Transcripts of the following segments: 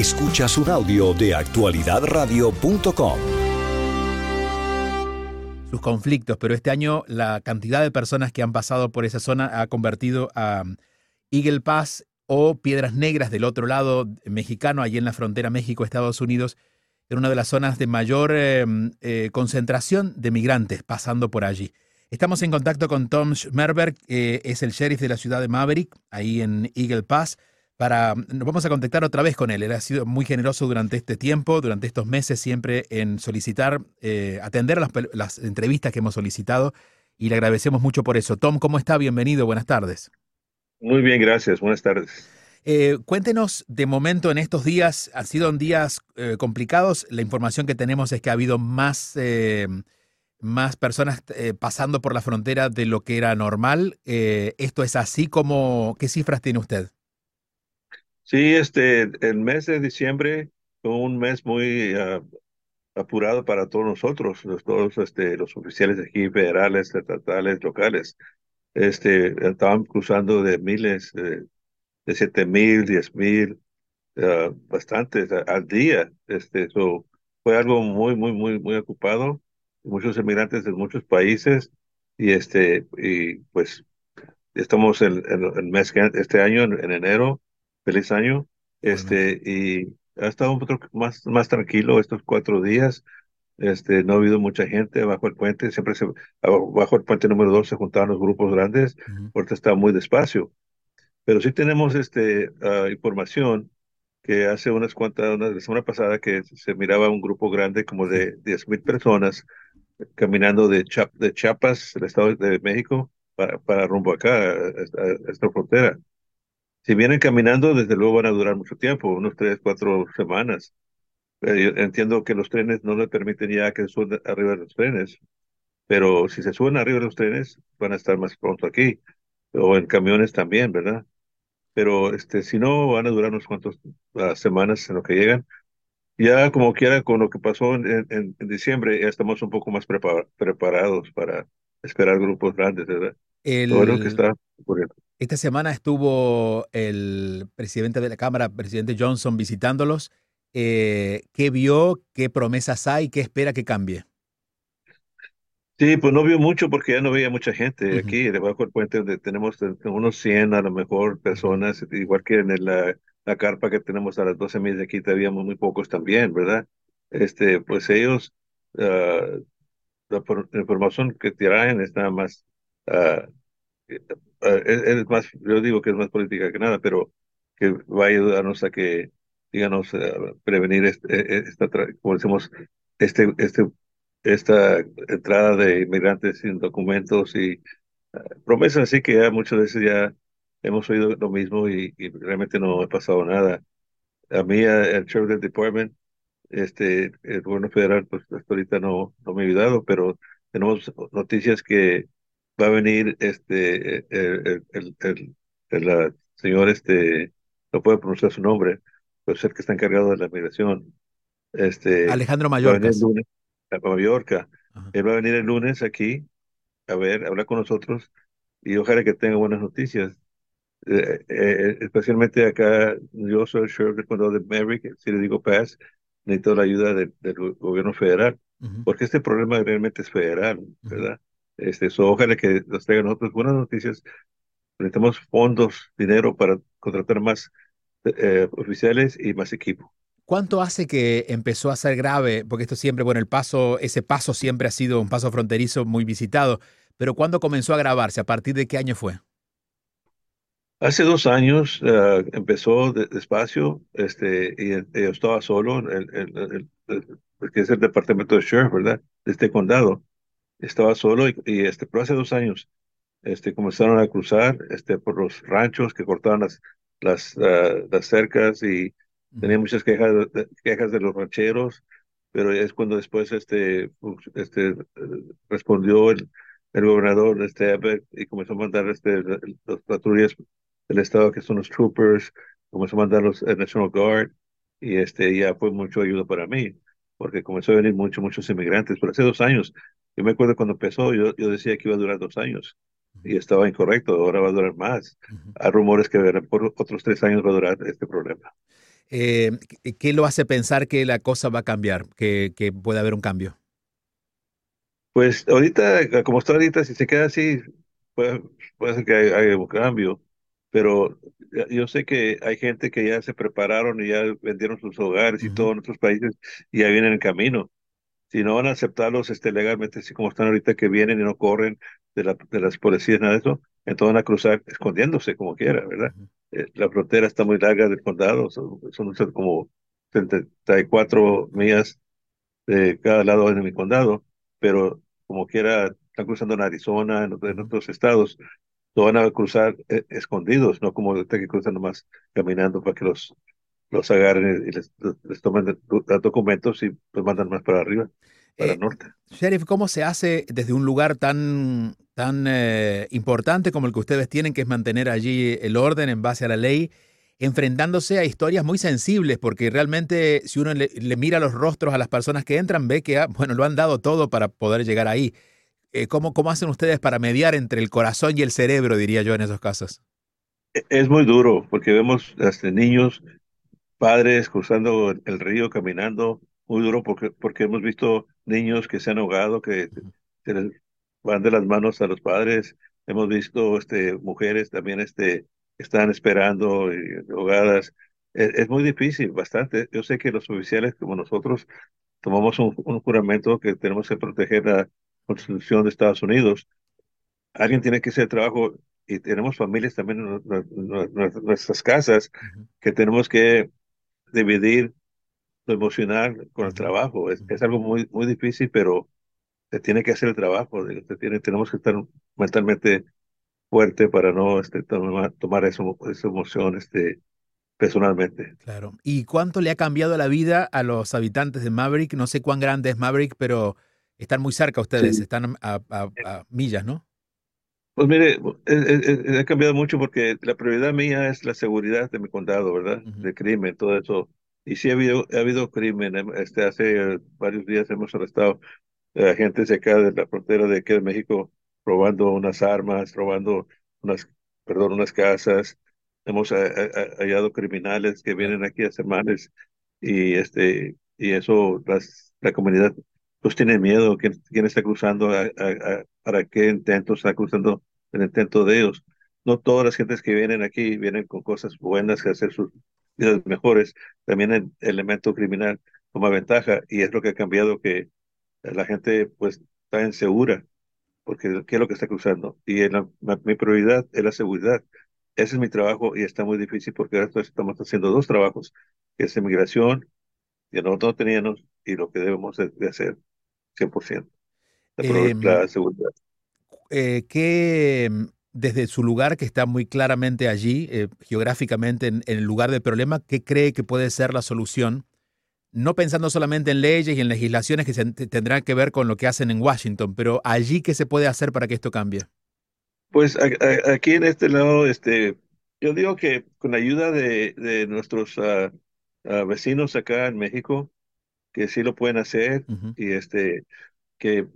Escuchas un audio de actualidadradio.com. Sus conflictos, pero este año la cantidad de personas que han pasado por esa zona ha convertido a Eagle Pass o Piedras Negras del otro lado mexicano, allí en la frontera México-Estados Unidos, en una de las zonas de mayor eh, eh, concentración de migrantes pasando por allí. Estamos en contacto con Tom Schmerberg, que es el sheriff de la ciudad de Maverick, ahí en Eagle Pass. Para, nos vamos a contactar otra vez con él. Él ha sido muy generoso durante este tiempo, durante estos meses, siempre en solicitar, eh, atender las, las entrevistas que hemos solicitado y le agradecemos mucho por eso. Tom, ¿cómo está? Bienvenido, buenas tardes. Muy bien, gracias. Buenas tardes. Eh, cuéntenos, de momento en estos días, han sido días eh, complicados. La información que tenemos es que ha habido más, más personas pasando por la frontera de lo que era normal. ¿Esto es así como, qué cifras tiene usted? Sí, este, el mes de diciembre fue un mes muy ah, apurado para todos nosotros, los, todos este, los oficiales de aquí, federales, estatales, locales. Este, estaban cruzando de miles, de, de siete mil, diez mil, ah, bastantes al día. Este, so, fue algo muy, muy, muy, muy ocupado. Muchos inmigrantes de muchos países y este, y pues estamos en el mes que este año, en, en enero. Feliz año. Este, y ha estado un poco más, más tranquilo estos cuatro días. Este, no ha habido mucha gente bajo el puente. Siempre se, bajo el puente número dos se juntaban los grupos grandes. Ujú. Ahorita está muy despacio. Pero sí tenemos este, ah, información que hace unas cuantas, una, la semana pasada que se miraba un grupo grande como de 10 mil personas caminando de Chiapas, el estado de México, para, para rumbo acá, a, a- a esta frontera. Si vienen caminando, desde luego van a durar mucho tiempo, unos tres, cuatro semanas. Eh, yo entiendo que los trenes no le permiten ya que suban arriba de los trenes, pero si se suben arriba de los trenes, van a estar más pronto aquí, o en camiones también, ¿verdad? Pero este, si no, van a durar unos cuantos ah, semanas en lo que llegan. Ya como quiera, con lo que pasó en, en- en diciembre, ya estamos un poco más prepar- preparados para esperar grupos grandes, ¿verdad? Todo lo que El, está ocurriendo. Esta semana estuvo el presidente de la Cámara, presidente Johnson, visitándolos. Eh, ¿Qué vio? ¿Qué promesas hay? ¿Qué espera que cambie? Sí, pues no vio mucho porque ya no veía mucha gente Ujú, aquí, debajo del puente donde tenemos eh, unos 100 a lo mejor personas, igual que en la, la carpa que tenemos a las 12 millas de aquí, habíamos muy pocos también, ¿verdad? Este, pues ellos, ah, la, la información que traen es nada más, ah, es, es más, yo digo que es más política que nada, pero que va a ayudarnos a que, díganos, ah, prevenir este, eh, eh, esta, como decimos, este, este, esta entrada de inmigrantes sin documentos y promesas así que ya muchas veces ya hemos oído lo mismo y, y realmente no ha pasado nada. A mí, a- el sheriff del department, este, el gobierno federal, pues hasta ahorita no, no me ha ayudado, pero tenemos noticias que va a venir este, el, el, el, el- señor, este, no puedo pronunciar su nombre, pues el que está encargado de la migración, este, Alejandro va a lunes a Mallorca. Ajá. Él va a venir el lunes aquí a ver, a hablar con nosotros y ojalá que tenga buenas noticias. Eh, eh, especialmente acá, yo soy el sheriff del condado de Merrick, si le digo Pass, necesito la ayuda del del go- gobierno federal, porque este problema realmente es federal. ¿verdad? Este, so, ojalá que nos traigan nosotros buenas noticias. Necesitamos fondos, dinero para contratar más eh, oficiales y más equipo. ¿Cuánto hace que empezó a ser grave? Porque esto siempre, bueno, el paso, ese paso siempre ha sido un paso fronterizo muy visitado, pero ¿cuándo comenzó a agravarse? ¿A partir de qué año fue? Hace dos años eh, empezó de- despacio, este, y eh, yo estaba solo, el, el- el- el que es el departamento de sheriff, ¿verdad? De este condado. Estaba solo y, y, este, pero hace dos años, este, comenzaron a cruzar, este, por los ranchos que cortaban las, las, ah, las cercas y tenía muchas quejas de, quejas de los rancheros, pero es cuando después, este, fu- este, respondió el, el gobernador, este, y comenzó a mandar, este, las patrullas del estado que son los troopers, comenzó a mandar los el National Guard y este ya fue mucho ayuda para mí, porque comenzó a venir muchos, muchos inmigrantes. Pero hace dos años, yo me acuerdo cuando empezó, yo, yo decía que iba a durar dos años y estaba incorrecto, ahora va a durar más. Hay rumores que por otros tres años va a durar este problema. Eh, ¿Qué lo hace pensar que la cosa va a cambiar, que, que puede haber un cambio? Pues ahorita, como está ahorita, si se queda así, puede, puede ser que haya, un cambio, pero yo sé que hay gente que ya se prepararon y ya vendieron sus hogares y todos nuestros países y ya vienen en camino. Si no van a aceptarlos este, legalmente, así como están ahorita, que vienen y no corren de, la, de las policías, nada de eso, entonces van a cruzar escondiéndose como quiera, ¿verdad? Eh, la frontera está muy larga del condado, son, son como 34 millas de cada lado de mi condado pero como quiera, están cruzando en Arizona, en, otros estados, lo van a cruzar eh, escondidos, no como que cruzan nomás caminando para que los, los agarren y les, tomen documentos y los mandan más para arriba, para el eh, norte. Sheriff, ¿cómo se hace desde un lugar tan, tan eh, importante como el que ustedes tienen, que es mantener allí el orden en base a la ley? enfrentándose a historias muy sensibles, porque realmente si uno le, mira los rostros a las personas que entran, ve que, ah, bueno, lo han dado todo para poder llegar ahí. Eh, ¿cómo, ¿Cómo hacen ustedes para mediar entre el corazón y el cerebro, diría yo, en esos casos? E, es muy duro, porque vemos hasta niños, padres cruzando el río, caminando, muy duro porque, porque hemos visto niños que se han ahogado, que van de las manos a los padres, hemos visto este, mujeres también este, están esperando y ahogadas. Es, muy difícil, bastante. Yo sé que los oficiales como nosotros tomamos un, juramento que tenemos que proteger la Constitución de Estados Unidos. Alguien tiene que hacer el trabajo y tenemos familias también en nuestras casas que tenemos que dividir lo emocional con el trabajo. Es, es, algo muy, muy difícil, pero se tiene que hacer el trabajo. Se tiene, tenemos que estar mentalmente fuerte para no este, tomar, tomar eso, esa emoción este, personalmente. Claro. ¿Y cuánto le ha cambiado la vida a los habitantes de Maverick? No sé cuán grande es Maverick, pero están muy cerca ustedes, están a, millas, ¿no? Pues mire, ha cambiado mucho porque la prioridad mía es la seguridad de mi condado, ¿verdad? De crimen, todo eso. Y sí ha habido, ha habido crimen. Este, hace varios días hemos arrestado a gente de acá de la frontera de aquí de México robando unas armas, robando unas, perdón, unas casas. Hemos hallado criminales que vienen aquí a males y este y eso las, la comunidad pues tiene miedo quién, quién está cruzando para qué intento está cruzando el intento de ellos no todas las gentes que vienen aquí vienen con cosas buenas que hacer sus vidas mejores también el elemento criminal toma ventaja y es lo que ha cambiado que la gente pues está insegura porque qué es lo que está cruzando. Y mi prioridad es la seguridad. Ese es mi trabajo y está muy difícil porque ahora estamos haciendo dos trabajos, que es inmigración, que nosotros teníamos, y lo que debemos de, hacer 100%. La, eh, la seguridad. Eh, ¿Qué, desde su lugar, que está muy claramente allí, eh, geográficamente en, en, el lugar del problema, qué cree que puede ser la solución no pensando solamente en leyes y en legislaciones que tendrán que ver con lo que hacen en Washington, pero allí qué se puede hacer para que esto cambie. Pues aquí en este lado, este, yo digo que con la ayuda de, nuestros ah, ah, vecinos acá en México, que sí lo pueden hacer, y este, que,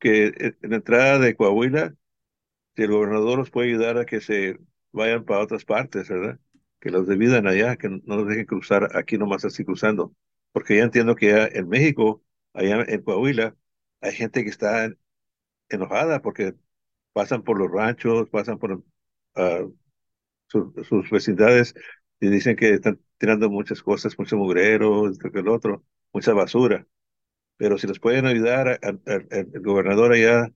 que en la entrada de Coahuila, si el gobernador los puede ayudar a que se vayan para otras partes, ¿verdad? que los dividan allá, que no los dejen cruzar aquí nomás así cruzando. Porque ya entiendo que en México, allá en Coahuila, hay gente que está enojada porque pasan por los ranchos, pasan por ah, sus vecindades y dicen que están tirando muchas cosas, mucho mugrero, esto que el otro, mucha basura. Pero si les pueden ayudar al gobernador allá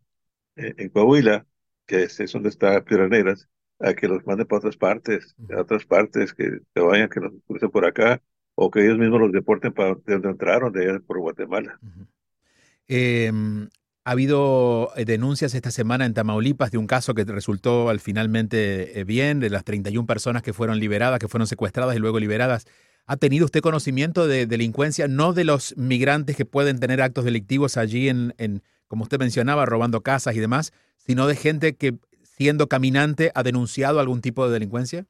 en, en Coahuila, que es donde está Piedras Negras, a que los manden para otras partes, a otras partes, que se vayan, que los crucen por acá, o que ellos mismos los deporten para donde entraron, de allá por Guatemala. Em, ha habido eh, denuncias esta semana en Tamaulipas de un caso que resultó al finalmente eh, bien, de las 31 personas que fueron liberadas, que fueron secuestradas y luego liberadas. ¿Ha tenido usted conocimiento de delincuencia, no de los migrantes que pueden tener actos delictivos allí en, en como usted mencionaba, robando casas y demás, sino de gente que siendo caminante, ha denunciado algún tipo de delincuencia?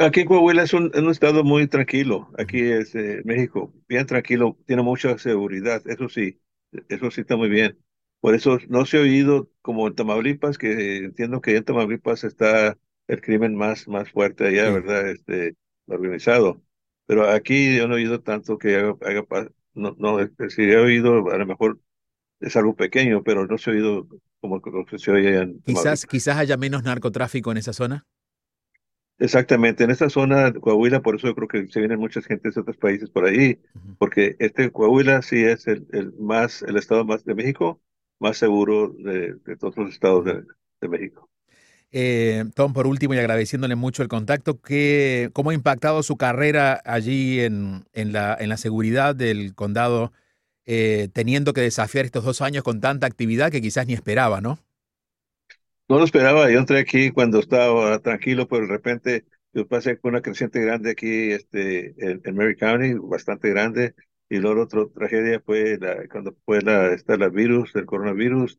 Aquí Coahuila es un, estado muy tranquilo. Aquí es eh, México, bien tranquilo, tiene mucha seguridad, eso sí, eso sí está muy bien. Por eso no se ha oído como en Tamaulipas, que entiendo que en Tamaulipas está el crimen más, más fuerte allá, ¿verdad? Este, organizado. Pero aquí yo no he oído tanto que haga, no, no, si he oído, a lo mejor es algo pequeño, pero no se ha oído como lo que se oye en Quizás, quizás haya menos narcotráfico en esa zona. Exactamente, en esta zona de Coahuila, por eso yo creo que se vienen muchas gentes de otros países por ahí, porque este Coahuila sí es el, el, más, el estado más de México, más seguro de, de todos los estados de, de México. Eh, Tom, por último, y agradeciéndole mucho el contacto, ¿qué, ¿cómo ha impactado su carrera allí en, en, la, en la seguridad del condado, eh, teniendo que desafiar estos dos años con tanta actividad que quizás ni esperaba, ¿no? No lo esperaba, yo entré aquí cuando estaba tranquilo, pero de repente yo pasé con una creciente grande aquí este, en, Mary County, bastante grande, y luego otra tragedia fue la, cuando fue la, esta, la virus, el coronavirus.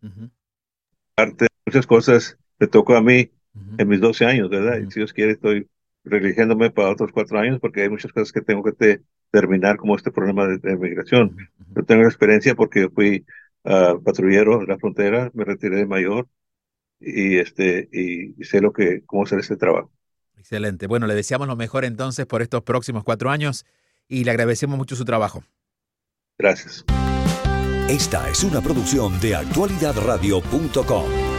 Parte de muchas cosas me tocó a mí en mis 12 años, ¿verdad? Y si Dios quiere, estoy religiéndome para otros cuatro años porque hay muchas cosas que tengo que terminar, como este problema de, de migración. Yo tengo experiencia porque fui uh, patrullero en la frontera, me retiré de mayor y este y, sé lo que cómo hacer este trabajo. Excelente. Bueno, le deseamos lo mejor entonces por estos próximos cuatro años y le agradecemos mucho su trabajo. Gracias. Esta es una producción de actualidadradio.com.